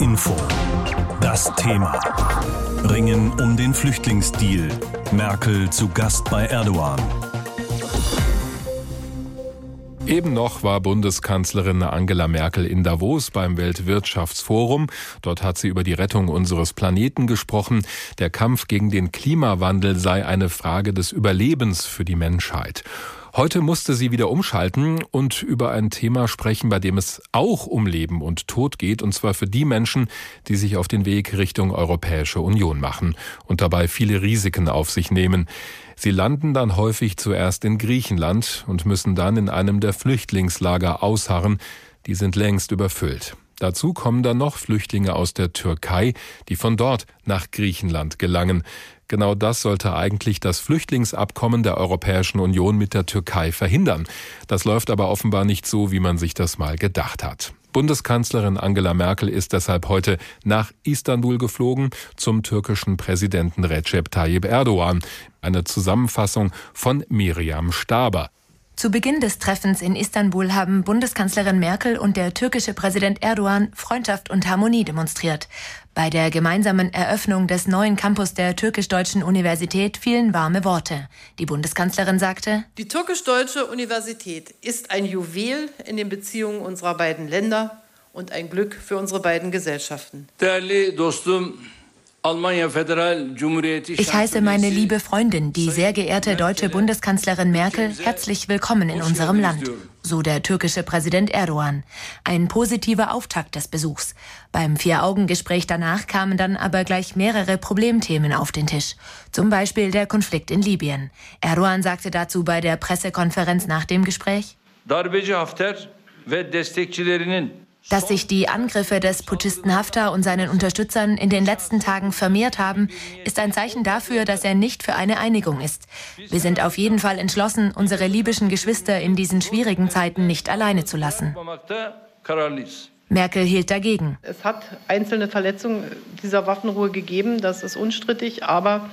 Info. Das Thema. Ringen um den Flüchtlingsdeal. Merkel zu Gast bei Erdogan. Eben noch war Bundeskanzlerin Angela Merkel in Davos beim Weltwirtschaftsforum. Dort hat sie über die Rettung unseres Planeten gesprochen. Der Kampf gegen den Klimawandel sei eine Frage des Überlebens für die Menschheit. Heute musste sie wieder umschalten und über ein Thema sprechen, bei dem es auch um Leben und Tod geht, und zwar für die Menschen, die sich auf den Weg Richtung Europäische Union machen und dabei viele Risiken auf sich nehmen. Sie landen dann häufig zuerst in Griechenland und müssen dann in einem der Flüchtlingslager ausharren. Die sind längst überfüllt. Dazu kommen dann noch Flüchtlinge aus der Türkei, die von dort nach Griechenland gelangen. Genau das sollte eigentlich das Flüchtlingsabkommen der Europäischen Union mit der Türkei verhindern. Das läuft aber offenbar nicht so, wie man sich das mal gedacht hat. Bundeskanzlerin Angela Merkel ist deshalb heute nach Istanbul geflogen zum türkischen Präsidenten Recep Tayyip Erdogan. Eine Zusammenfassung von Miriam Staber. Zu Beginn des Treffens in Istanbul haben Bundeskanzlerin Merkel und der türkische Präsident Erdogan Freundschaft und Harmonie demonstriert. Bei der gemeinsamen Eröffnung des neuen Campus der türkisch-deutschen Universität fielen warme Worte. Die Bundeskanzlerin sagte, Die türkisch-deutsche Universität ist ein Juwel in den Beziehungen unserer beiden Länder und ein Glück für unsere beiden Gesellschaften. Değerli dostum, ich heiße meine liebe Freundin, die sehr geehrte deutsche Bundeskanzlerin Merkel, herzlich willkommen in unserem Land, so der türkische Präsident Erdogan. Ein positiver Auftakt des Besuchs. Beim Vier-Augen-Gespräch danach kamen dann aber gleich mehrere Problemthemen auf den Tisch. Zum Beispiel der Konflikt in Libyen. Erdogan sagte dazu bei der Pressekonferenz nach dem Gespräch, Dass sich die Angriffe des Putschisten Haftar und seinen Unterstützern in den letzten Tagen vermehrt haben, ist ein Zeichen dafür, dass er nicht für eine Einigung ist. Wir sind auf jeden Fall entschlossen, unsere libyschen Geschwister in diesen schwierigen Zeiten nicht alleine zu lassen. Merkel hielt dagegen. Es hat einzelne Verletzungen dieser Waffenruhe gegeben, das ist unstrittig, aber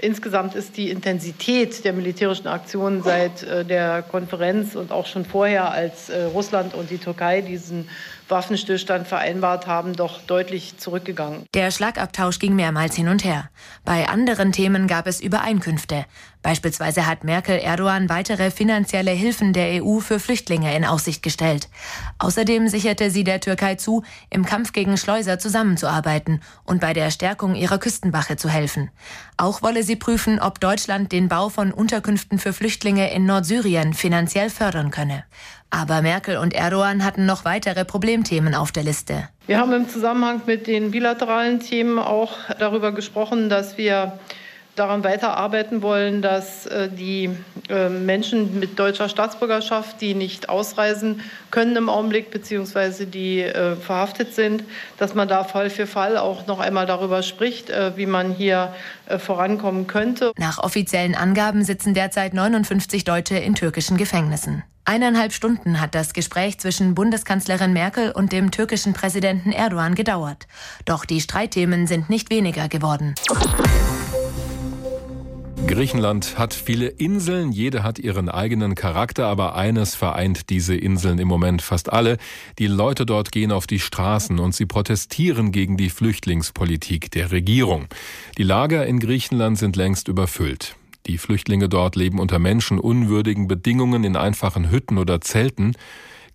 Insgesamt ist die Intensität der militärischen Aktionen seit äh, der Konferenz und auch schon vorher, als äh, Russland und die Türkei diesen Waffenstillstand vereinbart haben, doch deutlich zurückgegangen. Der Schlagabtausch ging mehrmals hin und her. Bei anderen Themen gab es Übereinkünfte. Beispielsweise hat Merkel Erdogan weitere finanzielle Hilfen der EU für Flüchtlinge in Aussicht gestellt. Außerdem sicherte sie der Türkei zu, im Kampf gegen Schleuser zusammenzuarbeiten und bei der Stärkung ihrer Küstenwache zu helfen. Auch wolle sie prüfen, ob Deutschland den Bau von Unterkünften für Flüchtlinge in Nordsyrien finanziell fördern könne. Aber Merkel und Erdogan hatten noch weitere Problemthemen auf der Liste. Wir haben im Zusammenhang mit den bilateralen Themen auch darüber gesprochen, dass wir daran weiterarbeiten wollen, dass äh, die äh, Menschen mit deutscher Staatsbürgerschaft, die nicht ausreisen können im Augenblick, beziehungsweise die äh, verhaftet sind, dass man da Fall für Fall auch noch einmal darüber spricht, wie man hier vorankommen könnte. Nach offiziellen Angaben sitzen derzeit 59 Deutsche in türkischen Gefängnissen. Eineinhalb Stunden hat das Gespräch zwischen Bundeskanzlerin Merkel und dem türkischen Präsidenten Erdogan gedauert. Doch die Streitthemen sind nicht weniger geworden. Griechenland hat viele Inseln, jede hat ihren eigenen Charakter, aber eines vereint diese Inseln im Moment fast alle. Die Leute dort gehen auf die Straßen und sie protestieren gegen die Flüchtlingspolitik der Regierung. Die Lager in Griechenland sind längst überfüllt. Die Flüchtlinge dort leben unter menschenunwürdigen Bedingungen in einfachen Hütten oder Zelten.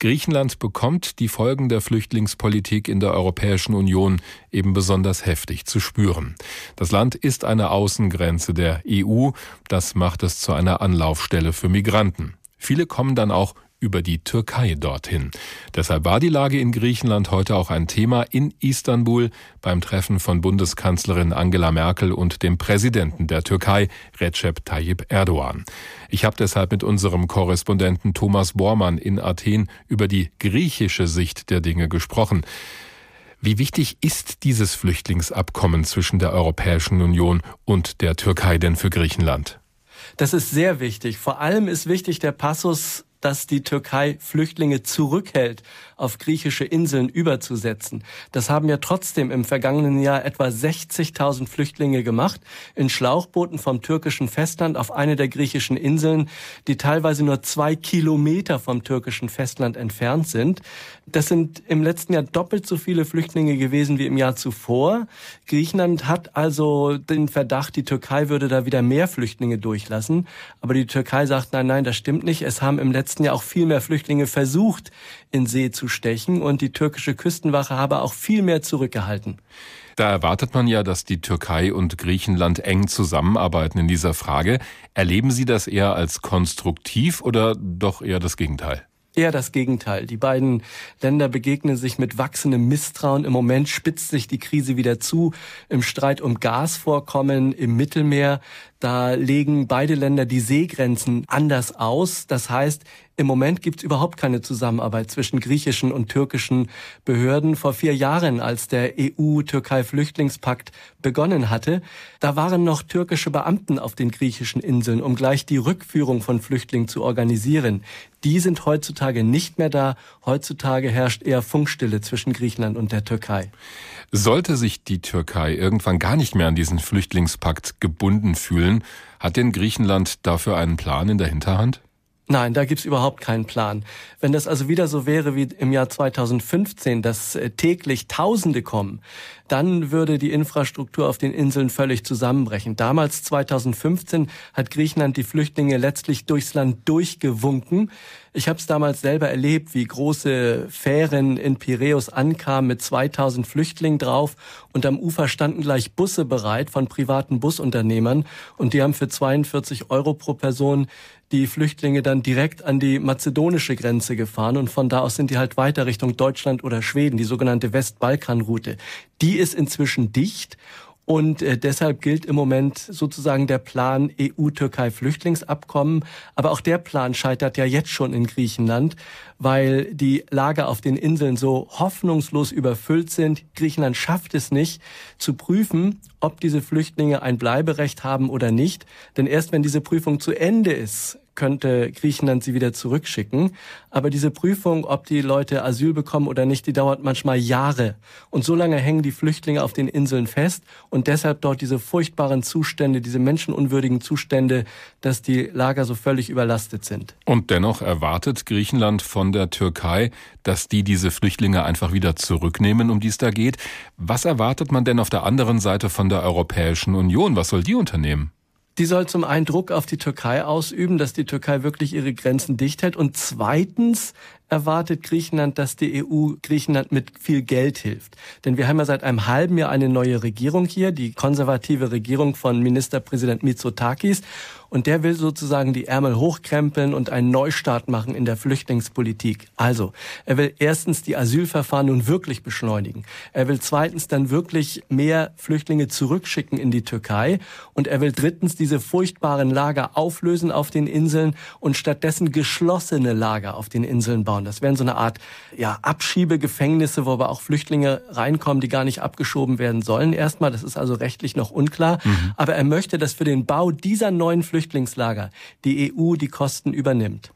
Griechenland bekommt die Folgen der Flüchtlingspolitik in der Europäischen Union eben besonders heftig zu spüren. Das Land ist eine Außengrenze der EU, das macht es zu einer Anlaufstelle für Migranten. Viele kommen dann auch über die Türkei dorthin. Deshalb war die Lage in Griechenland heute auch ein Thema in Istanbul beim Treffen von Bundeskanzlerin Angela Merkel und dem Präsidenten der Türkei, Recep Tayyip Erdogan. Ich habe deshalb mit unserem Korrespondenten Thomas Bormann in Athen über die griechische Sicht der Dinge gesprochen. Wie wichtig ist dieses Flüchtlingsabkommen zwischen der Europäischen Union und der Türkei denn für Griechenland? Das ist sehr wichtig. Vor allem ist wichtig der Passus dass die Türkei Flüchtlinge zurückhält, auf griechische Inseln überzusetzen. Das haben ja trotzdem im vergangenen Jahr etwa 60.000 Flüchtlinge gemacht, in Schlauchbooten vom türkischen Festland auf eine der griechischen Inseln, die teilweise nur zwei Kilometer vom türkischen Festland entfernt sind. Das sind im letzten Jahr doppelt so viele Flüchtlinge gewesen wie im Jahr zuvor. Griechenland hat also den Verdacht, die Türkei würde da wieder mehr Flüchtlinge durchlassen. Aber die Türkei sagt, nein, nein, das stimmt nicht. Es haben im letzten Jahr auch viel mehr Flüchtlinge versucht, in See zu stechen und die türkische Küstenwache habe auch viel mehr zurückgehalten. Da erwartet man ja, dass die Türkei und Griechenland eng zusammenarbeiten in dieser Frage. Erleben Sie das eher als konstruktiv oder doch eher das Gegenteil? Eher das Gegenteil. Die beiden Länder begegnen sich mit wachsendem Misstrauen. Im Moment spitzt sich die Krise wieder zu. Im Streit um Gasvorkommen im Mittelmeer, da legen beide Länder die Seegrenzen anders aus. Das heißt, im Moment gibt es überhaupt keine Zusammenarbeit zwischen griechischen und türkischen Behörden. Vor vier Jahren, als der EU-Türkei-Flüchtlingspakt begonnen hatte, da waren noch türkische Beamten auf den griechischen Inseln, um gleich die Rückführung von Flüchtlingen zu organisieren. Die sind heutzutage nicht mehr da. Heutzutage herrscht eher Funkstille zwischen Griechenland und der Türkei. Sollte sich die Türkei irgendwann gar nicht mehr an diesen Flüchtlingspakt gebunden fühlen, hat denn Griechenland dafür einen Plan in der Hinterhand? Nein, da gibt's überhaupt keinen Plan. Wenn das also wieder so wäre wie im Jahr 2015, dass äh, täglich Tausende kommen, dann würde die Infrastruktur auf den Inseln völlig zusammenbrechen. Damals, 2015, hat Griechenland die Flüchtlinge letztlich durchs Land durchgewunken. Ich habe es damals selber erlebt, wie große Fähren in Piräus ankamen mit 2000 Flüchtlingen drauf und am Ufer standen gleich Busse bereit von privaten Busunternehmern und die haben für 42 Euro pro Person die Flüchtlinge dann direkt an die mazedonische Grenze gefahren und von da aus sind die halt weiter Richtung Deutschland oder Schweden, die sogenannte Westbalkanroute. Die ist inzwischen dicht und äh, deshalb gilt im Moment sozusagen der Plan EU-Türkei-Flüchtlingsabkommen. Aber auch der Plan scheitert ja jetzt schon in Griechenland, weil die Lager auf den Inseln so hoffnungslos überfüllt sind. Griechenland schafft es nicht zu prüfen, ob diese Flüchtlinge ein Bleiberecht haben oder nicht. Denn erst wenn diese Prüfung zu Ende ist, könnte Griechenland sie wieder zurückschicken. Aber diese Prüfung, ob die Leute Asyl bekommen oder nicht, die dauert manchmal Jahre. Und so lange hängen die Flüchtlinge auf den Inseln fest und deshalb dort diese furchtbaren Zustände, diese menschenunwürdigen Zustände, dass die Lager so völlig überlastet sind. Und dennoch erwartet Griechenland von der Türkei, dass die diese Flüchtlinge einfach wieder zurücknehmen, um die es da geht. Was erwartet man denn auf der anderen Seite von der Europäischen Union? Was soll die unternehmen? Die soll zum einen Druck auf die Türkei ausüben, dass die Türkei wirklich ihre Grenzen dicht hält. Und zweitens erwartet Griechenland, dass die EU Griechenland mit viel Geld hilft. Denn wir haben ja seit einem halben Jahr eine neue Regierung hier, die konservative Regierung von Ministerpräsident Mitsotakis. Und der will sozusagen die Ärmel hochkrempeln und einen Neustart machen in der Flüchtlingspolitik. Also, er will erstens die Asylverfahren nun wirklich beschleunigen. Er will zweitens dann wirklich mehr Flüchtlinge zurückschicken in die Türkei. Und er will drittens diese furchtbaren Lager auflösen auf den Inseln und stattdessen geschlossene Lager auf den Inseln bauen. Das wären so eine Art ja, Abschiebegefängnisse, wo aber auch Flüchtlinge reinkommen, die gar nicht abgeschoben werden sollen. Erstmal, das ist also rechtlich noch unklar. Mhm. Aber er möchte, dass für den Bau dieser neuen Flüchtlingslager die EU die Kosten übernimmt.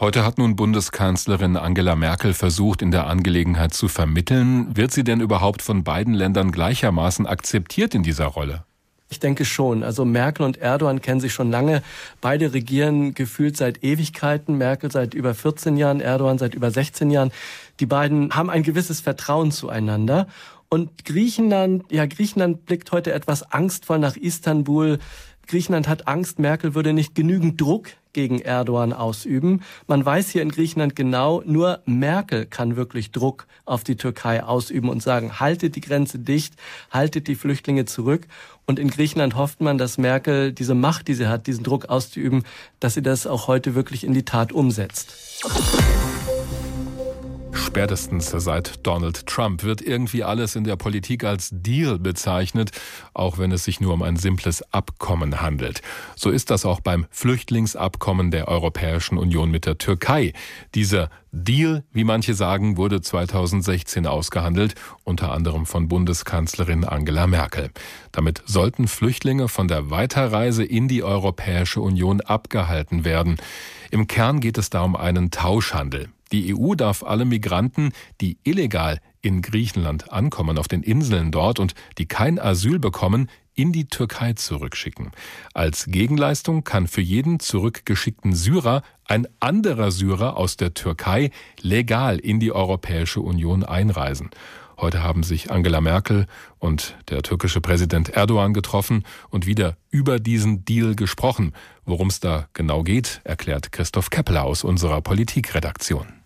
Heute hat nun Bundeskanzlerin Angela Merkel versucht, in der Angelegenheit zu vermitteln. Wird sie denn überhaupt von beiden Ländern gleichermaßen akzeptiert in dieser Rolle? Ich denke schon. Also Merkel und Erdogan kennen sich schon lange. Beide regieren gefühlt seit Ewigkeiten. Merkel seit über 14 Jahren, Erdogan seit über 16 Jahren. Die beiden haben ein gewisses Vertrauen zueinander. Und Griechenland, ja, Griechenland blickt heute etwas angstvoll nach Istanbul. Griechenland hat Angst, Merkel würde nicht genügend Druck gegen Erdogan ausüben. Man weiß hier in Griechenland genau, nur Merkel kann wirklich Druck auf die Türkei ausüben und sagen, haltet die Grenze dicht, haltet die Flüchtlinge zurück. Und in Griechenland hofft man, dass Merkel diese Macht, die sie hat, diesen Druck auszuüben, dass sie das auch heute wirklich in die Tat umsetzt. Spätestens seit Donald Trump wird irgendwie alles in der Politik als Deal bezeichnet, auch wenn es sich nur um ein simples Abkommen handelt. So ist das auch beim Flüchtlingsabkommen der Europäischen Union mit der Türkei. Dieser Deal, wie manche sagen, wurde 2016 ausgehandelt, unter anderem von Bundeskanzlerin Angela Merkel. Damit sollten Flüchtlinge von der Weiterreise in die Europäische Union abgehalten werden. Im Kern geht es da um einen Tauschhandel. Die EU darf alle Migranten, die illegal in Griechenland ankommen, auf den Inseln dort und die kein Asyl bekommen, in die Türkei zurückschicken. Als Gegenleistung kann für jeden zurückgeschickten Syrer ein anderer Syrer aus der Türkei legal in die Europäische Union einreisen. Heute haben sich Angela Merkel und der türkische Präsident Erdogan getroffen und wieder über diesen Deal gesprochen. Worum es da genau geht, erklärt Christoph Keppeler aus unserer Politikredaktion.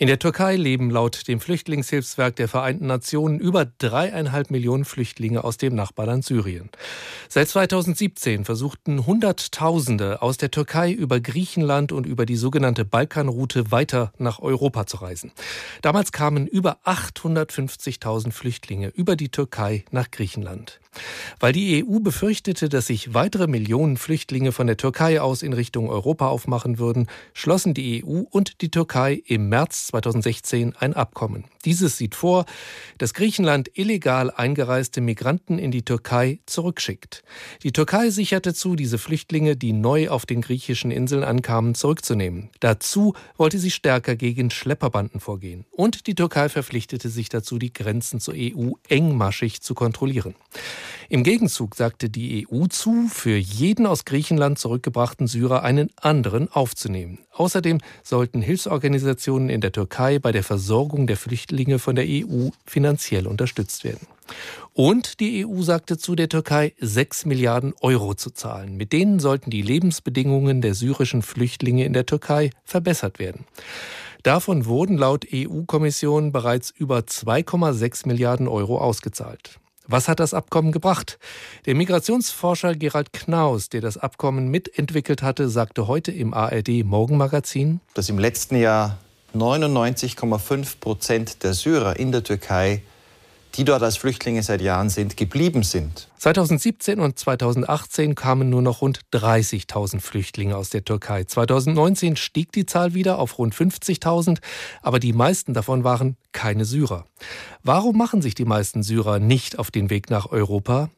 In der Türkei leben laut dem Flüchtlingshilfswerk der Vereinten Nationen über dreieinhalb Millionen Flüchtlinge aus dem Nachbarland Syrien. Seit 2017 versuchten Hunderttausende aus der Türkei über Griechenland und über die sogenannte Balkanroute weiter nach Europa zu reisen. Damals kamen über 850.000 Flüchtlinge über die Türkei nach Griechenland. Weil die EU befürchtete, dass sich weitere Millionen Flüchtlinge von der Türkei aus in Richtung Europa aufmachen würden, schlossen die EU und die Türkei im März 2016 ein Abkommen. Dieses sieht vor, dass Griechenland illegal eingereiste Migranten in die Türkei zurückschickt. Die Türkei sicherte zu, diese Flüchtlinge, die neu auf den griechischen Inseln ankamen, zurückzunehmen. Dazu wollte sie stärker gegen Schlepperbanden vorgehen. Und die Türkei verpflichtete sich dazu, die Grenzen zur EU engmaschig zu kontrollieren. Im Gegenzug sagte die EU zu, für jeden aus Griechenland zurückgebrachten Syrer einen anderen aufzunehmen. Außerdem sollten Hilfsorganisationen in der Türkei bei der Versorgung der Flüchtlinge von der EU finanziell unterstützt werden. Und die EU sagte zu der Türkei, 6 Milliarden Euro zu zahlen. Mit denen sollten die Lebensbedingungen der syrischen Flüchtlinge in der Türkei verbessert werden. Davon wurden laut EU-Kommission bereits über 2,6 Milliarden Euro ausgezahlt. Was hat das Abkommen gebracht? Der Migrationsforscher Gerald Knaus, der das Abkommen mitentwickelt hatte, sagte heute im ARD Morgenmagazin, dass im letzten Jahr 99,5 Prozent der Syrer in der Türkei die dort als Flüchtlinge seit Jahren sind, geblieben sind. 2017 und 2018 kamen nur noch rund 30.000 Flüchtlinge aus der Türkei. 2019 stieg die Zahl wieder auf rund 50.000, aber die meisten davon waren keine Syrer. Warum machen sich die meisten Syrer nicht auf den Weg nach Europa?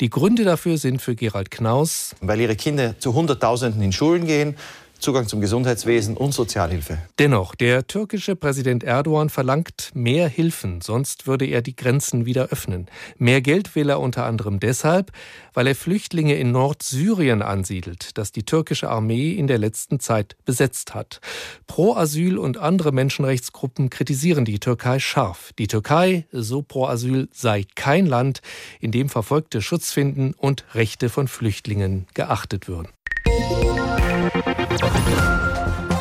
Die Gründe dafür sind für Gerald Knaus, weil ihre Kinder zu Hunderttausenden in Schulen gehen Zugang zum Gesundheitswesen und Sozialhilfe. Dennoch, der türkische Präsident Erdogan verlangt mehr Hilfen, sonst würde er die Grenzen wieder öffnen. Mehr Geld will er unter anderem deshalb, weil er Flüchtlinge in Nordsyrien ansiedelt, das die türkische Armee in der letzten Zeit besetzt hat. Pro Asyl und andere Menschenrechtsgruppen kritisieren die Türkei scharf. Die Türkei, so Pro Asyl, sei kein Land, in dem Verfolgte Schutz finden und Rechte von Flüchtlingen geachtet würden.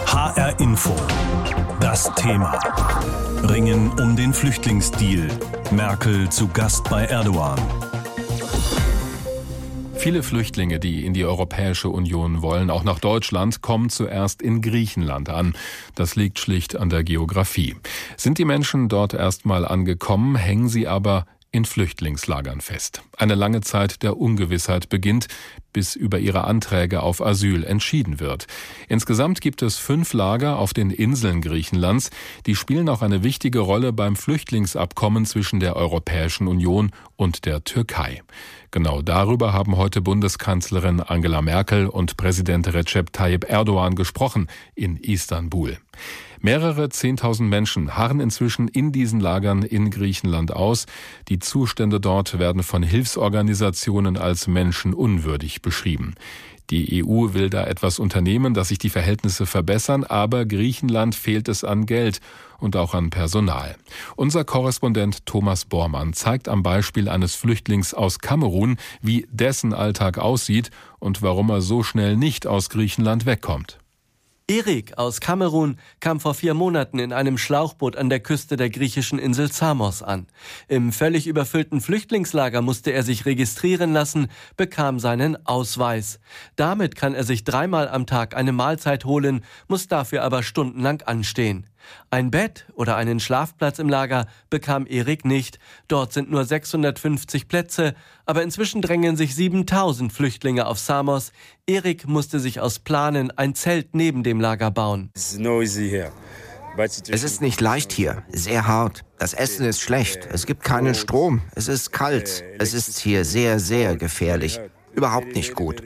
HR Info. Das Thema. Ringen um den Flüchtlingsdeal. Merkel zu Gast bei Erdogan. Viele Flüchtlinge, die in die Europäische Union wollen, auch nach Deutschland, kommen zuerst in Griechenland an. Das liegt schlicht an der Geografie. Sind die Menschen dort erstmal angekommen, hängen sie aber in Flüchtlingslagern fest. Eine lange Zeit der Ungewissheit beginnt, bis über ihre Anträge auf Asyl entschieden wird. Insgesamt gibt es fünf Lager auf den Inseln Griechenlands, die spielen auch eine wichtige Rolle beim Flüchtlingsabkommen zwischen der Europäischen Union und der Türkei. Genau darüber haben heute Bundeskanzlerin Angela Merkel und Präsident Recep Tayyip Erdogan gesprochen in Istanbul. Mehrere Zehntausend Menschen harren inzwischen in diesen Lagern in Griechenland aus. Die Zustände dort werden von Hilfsorganisationen als menschenunwürdig beschrieben. Die EU will da etwas unternehmen, dass sich die Verhältnisse verbessern, aber Griechenland fehlt es an Geld und auch an Personal. Unser Korrespondent Thomas Bormann zeigt am Beispiel eines Flüchtlings aus Kamerun, wie dessen Alltag aussieht und warum er so schnell nicht aus Griechenland wegkommt. Erik aus Kamerun kam vor vier Monaten in einem Schlauchboot an der Küste der griechischen Insel Samos an. Im völlig überfüllten Flüchtlingslager musste er sich registrieren lassen, bekam seinen Ausweis. Damit kann er sich dreimal am Tag eine Mahlzeit holen, muss dafür aber stundenlang anstehen. Ein Bett oder einen Schlafplatz im Lager bekam Erik nicht. Dort sind nur 650 Plätze, aber inzwischen drängen sich 7000 Flüchtlinge auf Samos. Erik musste sich aus Planen ein Zelt neben dem Lager bauen. Es ist nicht leicht hier, sehr hart. Das Essen ist schlecht, es gibt keinen Strom, es ist kalt, es ist hier sehr, sehr gefährlich überhaupt nicht gut.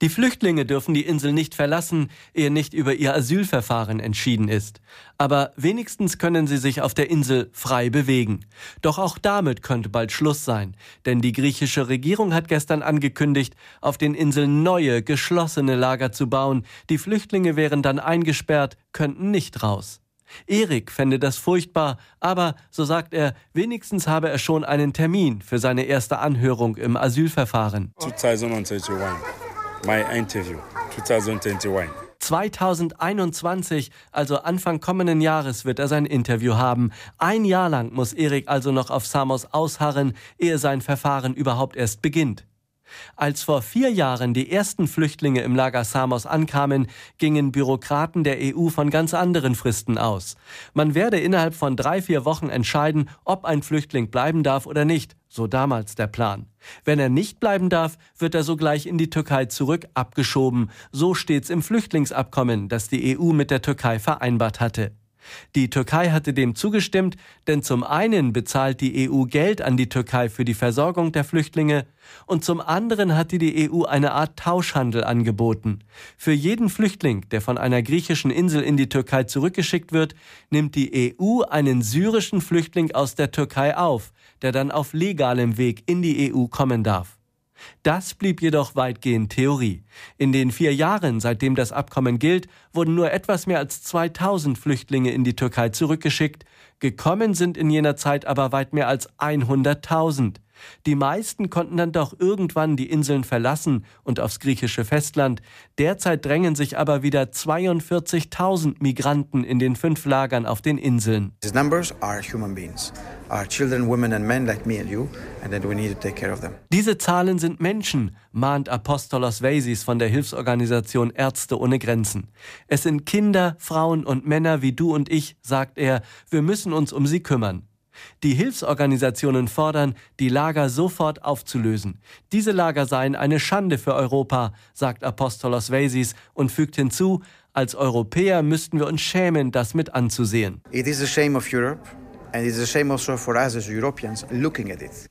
Die Flüchtlinge dürfen die Insel nicht verlassen, ehe nicht über ihr Asylverfahren entschieden ist. Aber wenigstens können sie sich auf der Insel frei bewegen. Doch auch damit könnte bald Schluss sein, denn die griechische Regierung hat gestern angekündigt, auf den Inseln neue, geschlossene Lager zu bauen. Die Flüchtlinge wären dann eingesperrt, könnten nicht raus. Erik fände das furchtbar, aber, so sagt er, wenigstens habe er schon einen Termin für seine erste Anhörung im Asylverfahren. 2021, my interview, 2021. 2021, also Anfang kommenden Jahres, wird er sein Interview haben. Ein Jahr lang muss Erik also noch auf Samos ausharren, ehe sein Verfahren überhaupt erst beginnt. Als vor vier Jahren die ersten Flüchtlinge im Lager Samos ankamen, gingen Bürokraten der EU von ganz anderen Fristen aus. Man werde innerhalb von drei, vier Wochen entscheiden, ob ein Flüchtling bleiben darf oder nicht, so damals der Plan. Wenn er nicht bleiben darf, wird er sogleich in die Türkei zurück abgeschoben. So steht's im Flüchtlingsabkommen, das die EU mit der Türkei vereinbart hatte. Die Türkei hatte dem zugestimmt, denn zum einen bezahlt die EU Geld an die Türkei für die Versorgung der Flüchtlinge und zum anderen hatte die EU eine Art Tauschhandel angeboten. Für jeden Flüchtling, der von einer griechischen Insel in die Türkei zurückgeschickt wird, nimmt die EU einen syrischen Flüchtling aus der Türkei auf, der dann auf legalem Weg in die EU kommen darf. Das blieb jedoch weitgehend Theorie. In den vier Jahren, seitdem das Abkommen gilt, wurden nur etwas mehr als 2000 Flüchtlinge in die Türkei zurückgeschickt. Gekommen sind in jener Zeit aber weit mehr als 100.000. Die meisten konnten dann doch irgendwann die Inseln verlassen und aufs griechische Festland. Derzeit drängen sich aber wieder 42.000 Migranten in den fünf Lagern auf den Inseln. These numbers are human beings. Are children, women and men like me and you, and then we need to take care of them. Diese Zahlen sind Menschen, mahnt Apostolos Veisis von der Hilfsorganisation Ärzte ohne Grenzen. Es sind Kinder, Frauen und Männer wie du und ich, sagt er. Wir müssen uns um sie kümmern. Die Hilfsorganisationen fordern, die Lager sofort aufzulösen. Diese Lager seien eine Schande für Europa, sagt Apostolos Veisis und fügt hinzu, als Europäer müssten wir uns schämen, das mit anzusehen. It is a shame of Europe and it is a shame also for us as Europeans looking at it.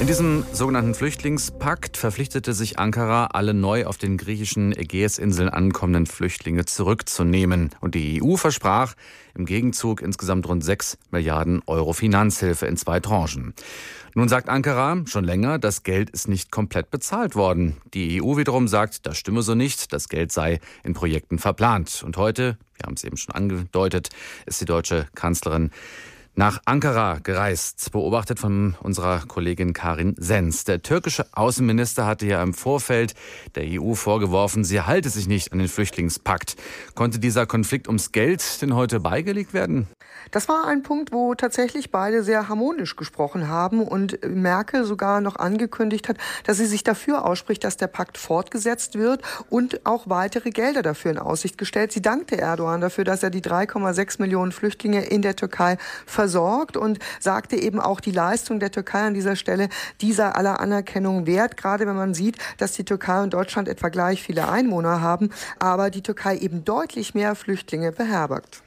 In diesem sogenannten Flüchtlingspakt verpflichtete sich Ankara, alle neu auf den griechischen Ägäisinseln ankommenden Flüchtlinge zurückzunehmen. Und die EU versprach im Gegenzug insgesamt rund 6 Milliarden Euro Finanzhilfe in zwei Tranchen. Nun sagt Ankara schon länger, das Geld ist nicht komplett bezahlt worden. Die EU wiederum sagt, das stimme so nicht, das Geld sei in Projekten verplant. Und heute, wir haben es eben schon angedeutet, ist die deutsche Kanzlerin nach Ankara gereist, beobachtet von unserer Kollegin Karin Sens. Der türkische Außenminister hatte ja im Vorfeld der EU vorgeworfen, sie halte sich nicht an den Flüchtlingspakt. Konnte dieser Konflikt ums Geld denn heute beigelegt werden? Das war ein Punkt, wo tatsächlich beide sehr harmonisch gesprochen haben und Merkel sogar noch angekündigt hat, dass sie sich dafür ausspricht, dass der Pakt fortgesetzt wird und auch weitere Gelder dafür in Aussicht gestellt. Sie dankte Erdogan dafür, dass er die 3,6 Millionen Flüchtlinge in der Türkei versorgt und sagte eben auch die Leistung der Türkei an dieser Stelle dieser aller Anerkennung wert, gerade wenn man sieht, dass die Türkei und Deutschland etwa gleich viele Einwohner haben, aber die Türkei eben deutlich mehr Flüchtlinge beherbergt.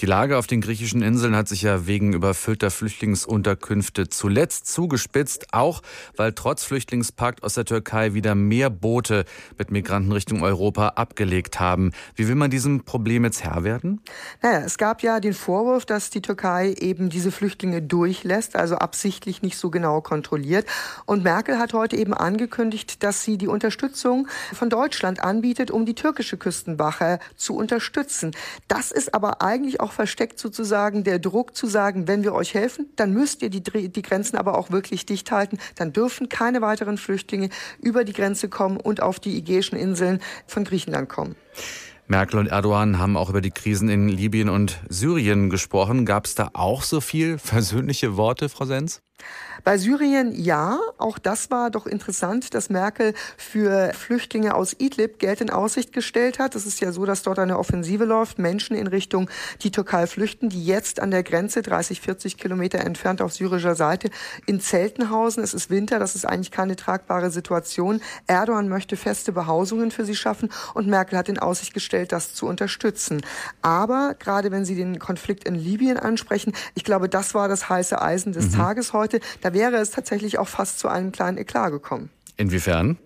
Die Lage auf den griechischen Inseln hat sich ja wegen überfüllter Flüchtlingsunterkünfte zuletzt zugespitzt, auch weil trotz Flüchtlingspakt aus der Türkei wieder mehr Boote mit Migranten Richtung Europa abgelegt haben. Wie will man diesem Problem jetzt Herr werden? Naja, es gab ja den Vorwurf, dass die Türkei eben diese Flüchtlinge durchlässt, also absichtlich nicht so genau kontrolliert. Und Merkel hat heute eben angekündigt, dass sie die Unterstützung von Deutschland anbietet, um die türkische Küstenwache zu unterstützen. Das ist aber eigentlich auch versteckt sozusagen der Druck zu sagen, wenn wir euch helfen, dann müsst ihr die, die Grenzen aber auch wirklich dicht halten. Dann dürfen keine weiteren Flüchtlinge über die Grenze kommen und auf die Ägäischen Inseln von Griechenland kommen. Merkel und Erdogan haben auch über die Krisen in Libyen und Syrien gesprochen. Gab es da auch so viel versöhnliche Worte, Frau Sens? Bei Syrien ja, auch das war doch interessant, dass Merkel für Flüchtlinge aus Idlib Geld in Aussicht gestellt hat. Es ist ja so, dass dort eine Offensive läuft, Menschen in Richtung die Türkei flüchten, die jetzt an der Grenze 30, 40 Kilometer entfernt auf syrischer Seite in Zeltenhausen. Es ist Winter, das ist eigentlich keine tragbare Situation. Erdogan möchte feste Behausungen für sie schaffen und Merkel hat in Aussicht gestellt, das zu unterstützen. Aber gerade wenn Sie den Konflikt in Libyen ansprechen, ich glaube, das war das heiße Eisen des mhm. Tages heute. Da wäre es tatsächlich auch fast zu einem kleinen Eklat gekommen. Inwiefern?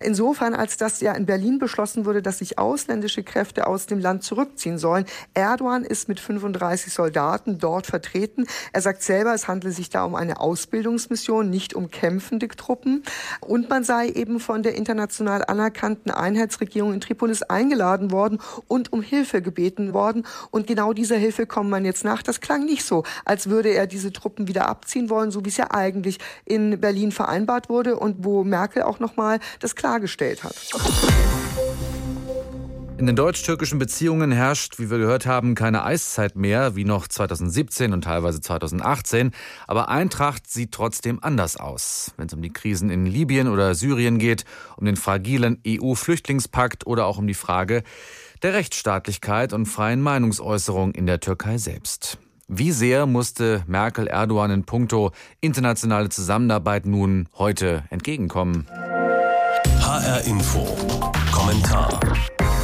Insofern, als das ja in Berlin beschlossen wurde, dass sich ausländische Kräfte aus dem Land zurückziehen sollen. Erdogan ist mit 35 Soldaten dort vertreten. Er sagt selber, es handle sich da um eine Ausbildungsmission, nicht um kämpfende Truppen. Und man sei eben von der international anerkannten Einheitsregierung in Tripolis eingeladen worden und um Hilfe gebeten worden. Und genau dieser Hilfe kommt man jetzt nach. Das klang nicht so, als würde er diese Truppen wieder abziehen wollen, so wie es ja eigentlich in Berlin vereinbart wurde und wo Merkel auch noch mal das klargestellt hat. In den deutsch-türkischen Beziehungen herrscht, wie wir gehört haben, keine Eiszeit mehr, wie noch 2017 und teilweise 2018. Aber Eintracht sieht trotzdem anders aus. Wenn es um die Krisen in Libyen oder Syrien geht, um den fragilen EU-Flüchtlingspakt oder auch um die Frage der Rechtsstaatlichkeit und freien Meinungsäußerung in der Türkei selbst. Wie sehr musste Merkel Erdogan in puncto internationale Zusammenarbeit nun heute entgegenkommen? HR Info. Kommentar.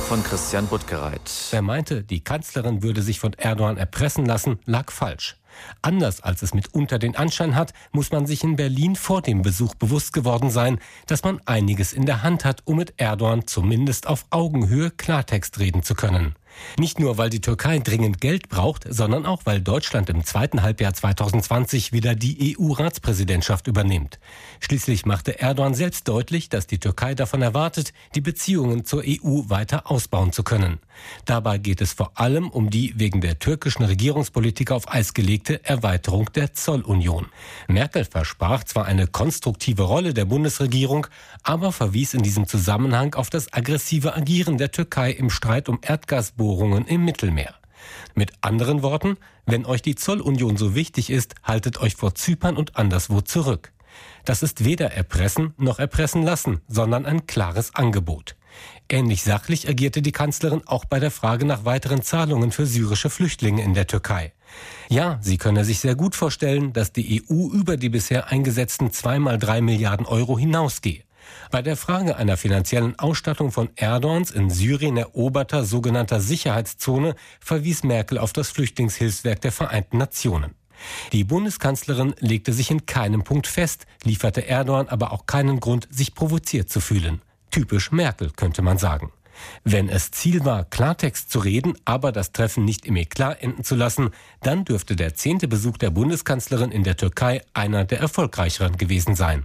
Von Christian Buttgereit. Wer meinte, die Kanzlerin würde sich von Erdogan erpressen lassen, lag falsch. Anders als es mitunter den Anschein hat, muss man sich in Berlin vor dem Besuch bewusst geworden sein, dass man einiges in der Hand hat, um mit Erdogan zumindest auf Augenhöhe Klartext reden zu können. Nicht nur, weil die Türkei dringend Geld braucht, sondern auch, weil Deutschland im zweiten Halbjahr 2020 wieder die EU-Ratspräsidentschaft übernimmt. Schließlich machte Erdogan selbst deutlich, dass die Türkei davon erwartet, die Beziehungen zur EU weiter ausbauen zu können. Dabei geht es vor allem um die wegen der türkischen Regierungspolitik auf Eis gelegte Erweiterung der Zollunion. Merkel versprach zwar eine konstruktive Rolle der Bundesregierung, aber verwies in diesem Zusammenhang auf das aggressive Agieren der Türkei im Streit um Erdgasbohrungen Bohrungen im Mittelmeer. Mit anderen Worten, wenn euch die Zollunion so wichtig ist, haltet euch vor Zypern und anderswo zurück. Das ist weder erpressen noch erpressen lassen, sondern ein klares Angebot. Ähnlich sachlich agierte die Kanzlerin auch bei der Frage nach weiteren Zahlungen für syrische Flüchtlinge in der Türkei. Ja, sie könne sich sehr gut vorstellen, dass die EU über die bisher eingesetzten zweimal drei Milliarden Euro hinausgehe. Bei der Frage einer finanziellen Ausstattung von Erdogans in Syrien eroberter sogenannter Sicherheitszone verwies Merkel auf das Flüchtlingshilfswerk der Vereinten Nationen. Die Bundeskanzlerin legte sich in keinem Punkt fest, lieferte Erdogan aber auch keinen Grund, sich provoziert zu fühlen. Typisch Merkel, könnte man sagen. Wenn es Ziel war, Klartext zu reden, aber das Treffen nicht im Eklat enden zu lassen, dann dürfte der zehnte Besuch der Bundeskanzlerin in der Türkei einer der erfolgreicheren gewesen sein.